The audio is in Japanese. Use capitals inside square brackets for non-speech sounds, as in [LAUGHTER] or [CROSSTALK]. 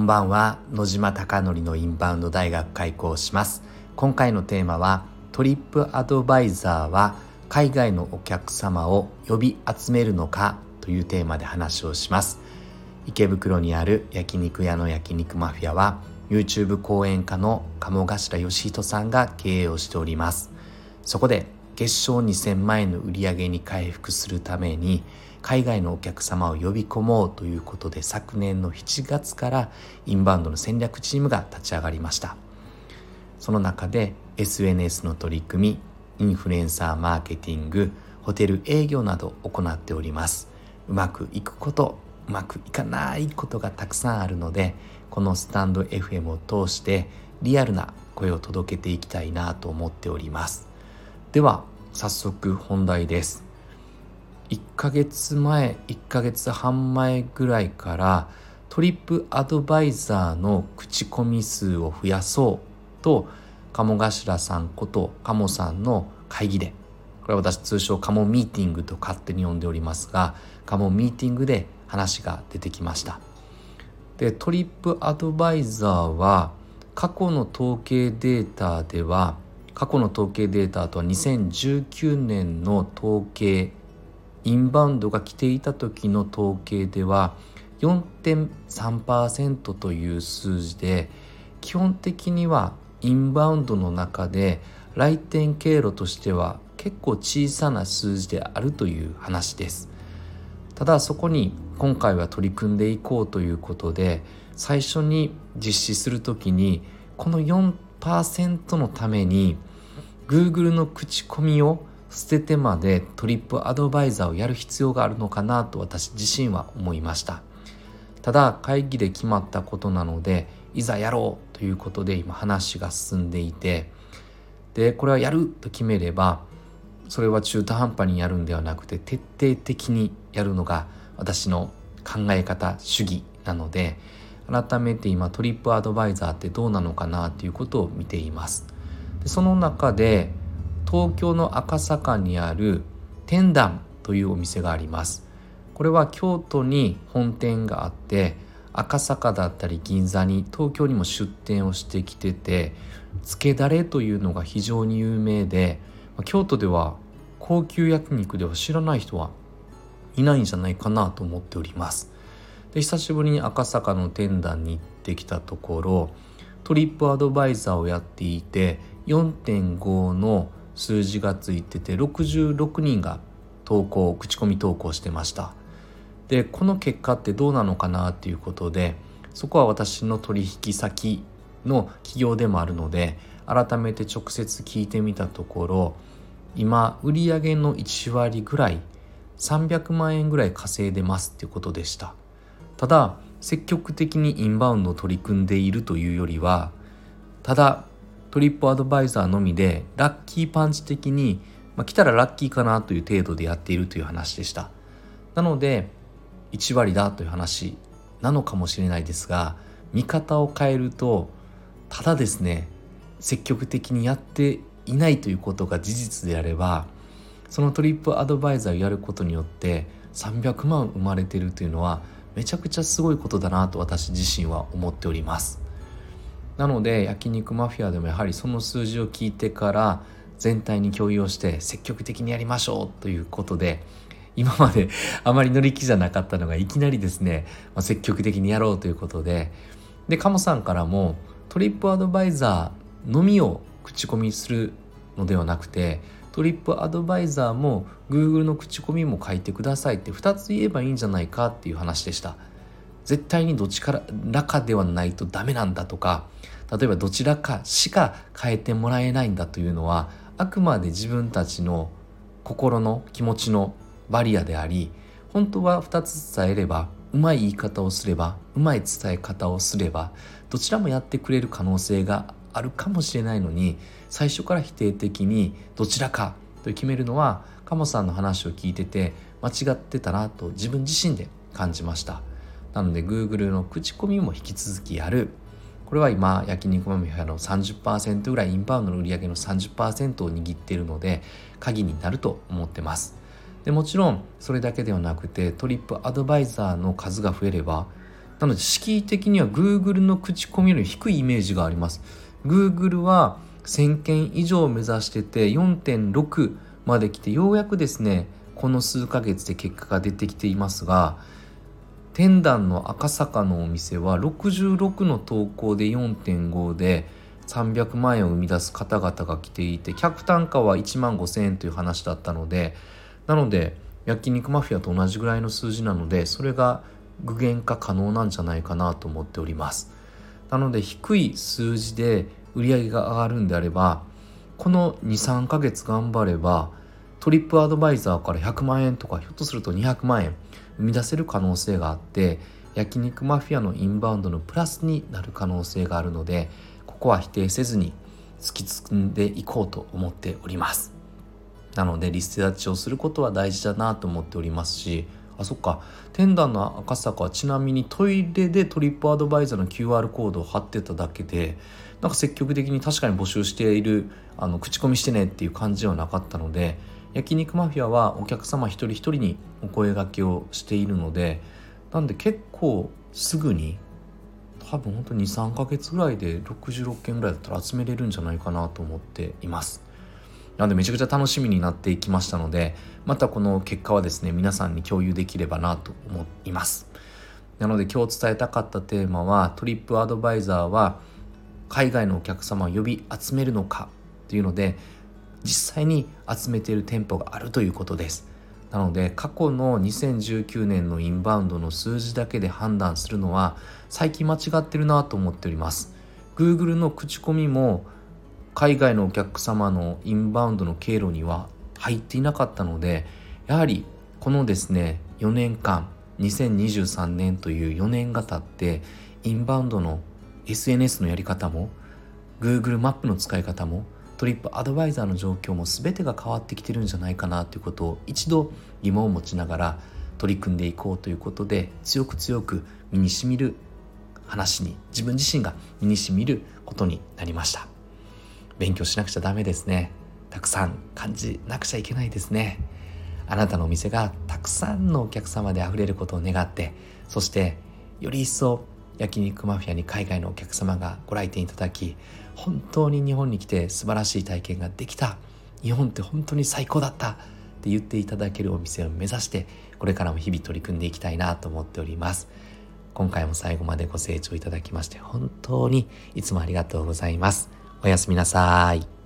んばんは。野島貴則のインバウンド大学開講します。今回のテーマはトリップアドバイザーは海外のお客様を呼び集めるのかというテーマで話をします。池袋にある焼肉屋の焼肉マフィアは YouTube 講演家の鴨頭義人さんが経営をしております。そこで月賞2000万円の売り上げに回復するために海外のお客様を呼び込もうということで昨年の7月からインバウンドの戦略チームが立ち上がりました。その中で SNS の取り組みインフルエンサーマーケティングホテル営業など行っております。うまくいくことうまくいかないことがたくさんあるのでこのスタンド FM を通してリアルな声を届けていきたいなと思っております。では早速本題です。1ヶ月前1ヶ月半前ぐらいからトリップアドバイザーの口コミ数を増やそうと鴨頭さんこと鴨さんの会議でこれは私通称鴨ミーティングと勝手に呼んでおりますが鴨ミーティングで話が出てきました。でトリップアドバイザーは過去の統計データでは過去の統計データとは2019年の統計インバウンドが来ていた時の統計では4.3%という数字で基本的にはインバウンドの中で来店経路としては結構小さな数字であるという話です。ただそこに今回は取り組んでいこうということで最初に実施する時にこの4%のために Google の口コミを捨ててまでトリップアドバイザーをやる必要があるのかなと私自身は思いました。ただ会議で決まったことなのでいざやろうということで今話が進んでいてでこれはやると決めればそれは中途半端にやるんではなくて徹底的にやるのが私の考え方主義なので改めて今トリップアドバイザーってどうなのかなということを見ています。でその中で東京の赤坂にある天壇というお店があります。これは京都に本店があって赤坂だったり銀座に東京にも出店をしてきててつけだれというのが非常に有名で京都では高級焼肉では知らない人はいないんじゃないかなと思っております。で久しぶりに赤坂の天壇に行ってきたところトリップアドバイザーをやっていて4.5の数字がついてて66人が投稿口コミ投稿してました。でこの結果ってどうなのかなっていうことでそこは私の取引先の企業でもあるので改めて直接聞いてみたところ今売上の1割ぐらい300万円ぐらい稼いでますっていうことでした。ただ積極的にインバウンドを取り組んでいるというよりはただトリップアドバイザーのみでラッキーパンチ的に、まあ、来たらラッキーかなという程度でやっているという話でした。なので1割だという話なのかもしれないですが見方を変えるとただですね積極的にやっていないということが事実であればそのトリップアドバイザーをやることによって300万生まれてるというのはめちゃくちゃすごいことだなと私自身は思っております。なので焼肉マフィアでもやはりその数字を聞いてから全体に共有をして積極的にやりましょうということで今まで [LAUGHS] あまり乗り気じゃなかったのがいきなりですね、まあ、積極的にやろうということでで鴨さんからもトリップアドバイザーのみを口コミするのではなくてトリップアドバイザーも Google の口コミも書いてくださいって2つ言えばいいんじゃないかっていう話でした。絶対にどちらかではないとダメなんだとか例えばどちらかしか変えてもらえないんだというのはあくまで自分たちの心の気持ちのバリアであり本当は2つ伝えればうまい言い方をすればうまい伝え方をすればどちらもやってくれる可能性があるかもしれないのに最初から否定的にどちらかと決めるのは鴨さんの話を聞いてて間違ってたなと自分自身で感じました。なので Google の口コミも引き続きやる。これは今焼肉マミフの30%ぐらいインバウンドの売り上げの30%を握っているので鍵になると思ってます。でもちろんそれだけではなくてトリップアドバイザーの数が増えればなので敷居的には Google の口コミより低いイメージがあります。Google は1000件以上を目指してて4.6まで来てようやくですねこの数ヶ月で結果が出てきていますが天壇の赤坂のお店は66の投稿で4.5で300万円を生み出す方々が来ていて客単価は1万5,000円という話だったのでなので焼肉マフィアと同じぐらいの数字なのでそれが具現化可能なんじゃないかなと思っております。なので低い数字で売り上げが上がるんであればこの23ヶ月頑張ればトリップアドバイザーから100万円とかひょっとすると200万円生み出せる可能性があって焼肉マフィアのインバウンドのプラスになる可能性があるのでここは否定せずに突き進んでいこうと思っております。なのでリスト立ちをすることは大事だなと思っておりますしあそっか。天壇の赤坂はちなみにトイレでトリップアドバイザーの QR コードを貼ってただけでなんか積極的に確かに募集しているあの口コミしてねっていう感じではなかったので焼肉マフィアはお客様一人一人にお声がけをしているのでなんで結構すぐに多分ほんと23ヶ月ぐらいで66件ぐらいだったら集めれるんじゃないかなと思っています。なのでめちゃくちゃ楽しみになっていきましたのでまたこの結果はですね皆さんに共有できればなと思います。なので今日伝えたかったテーマはトリップアドバイザーは海外のお客様を呼び集めるのかというので実際に集めている店舗があるということです。なので過去の2019年のインバウンドの数字だけで判断するのは最近間違ってるなと思っております。Google の口コミも海外のお客様のインバウンドの経路には入っていなかったのでやはりこのですね4年間2023年という4年が経ってインバウンドの SNS のやり方も Google マップの使い方もトリップアドバイザーの状況も全てが変わってきてるんじゃないかなということを一度疑問を持ちながら取り組んでいこうということで強く強く身にしみる話に自分自身が身にしみることになりました。勉強しなくちゃダメですね。たくさん感じなくちゃいけないですね。あなたのお店がたくさんのお客様であふれることを願ってそしてより一層焼肉マフィアに海外のお客様がご来店いただき本当に日本に来て素晴らしい体験ができた。日本って本当に最高だったって言っていただけるお店を目指してこれからも日々取り組んでいきたいなと思っております。今回も最後までご清聴いただきまして本当にいつもありがとうございます。おやすみなさい。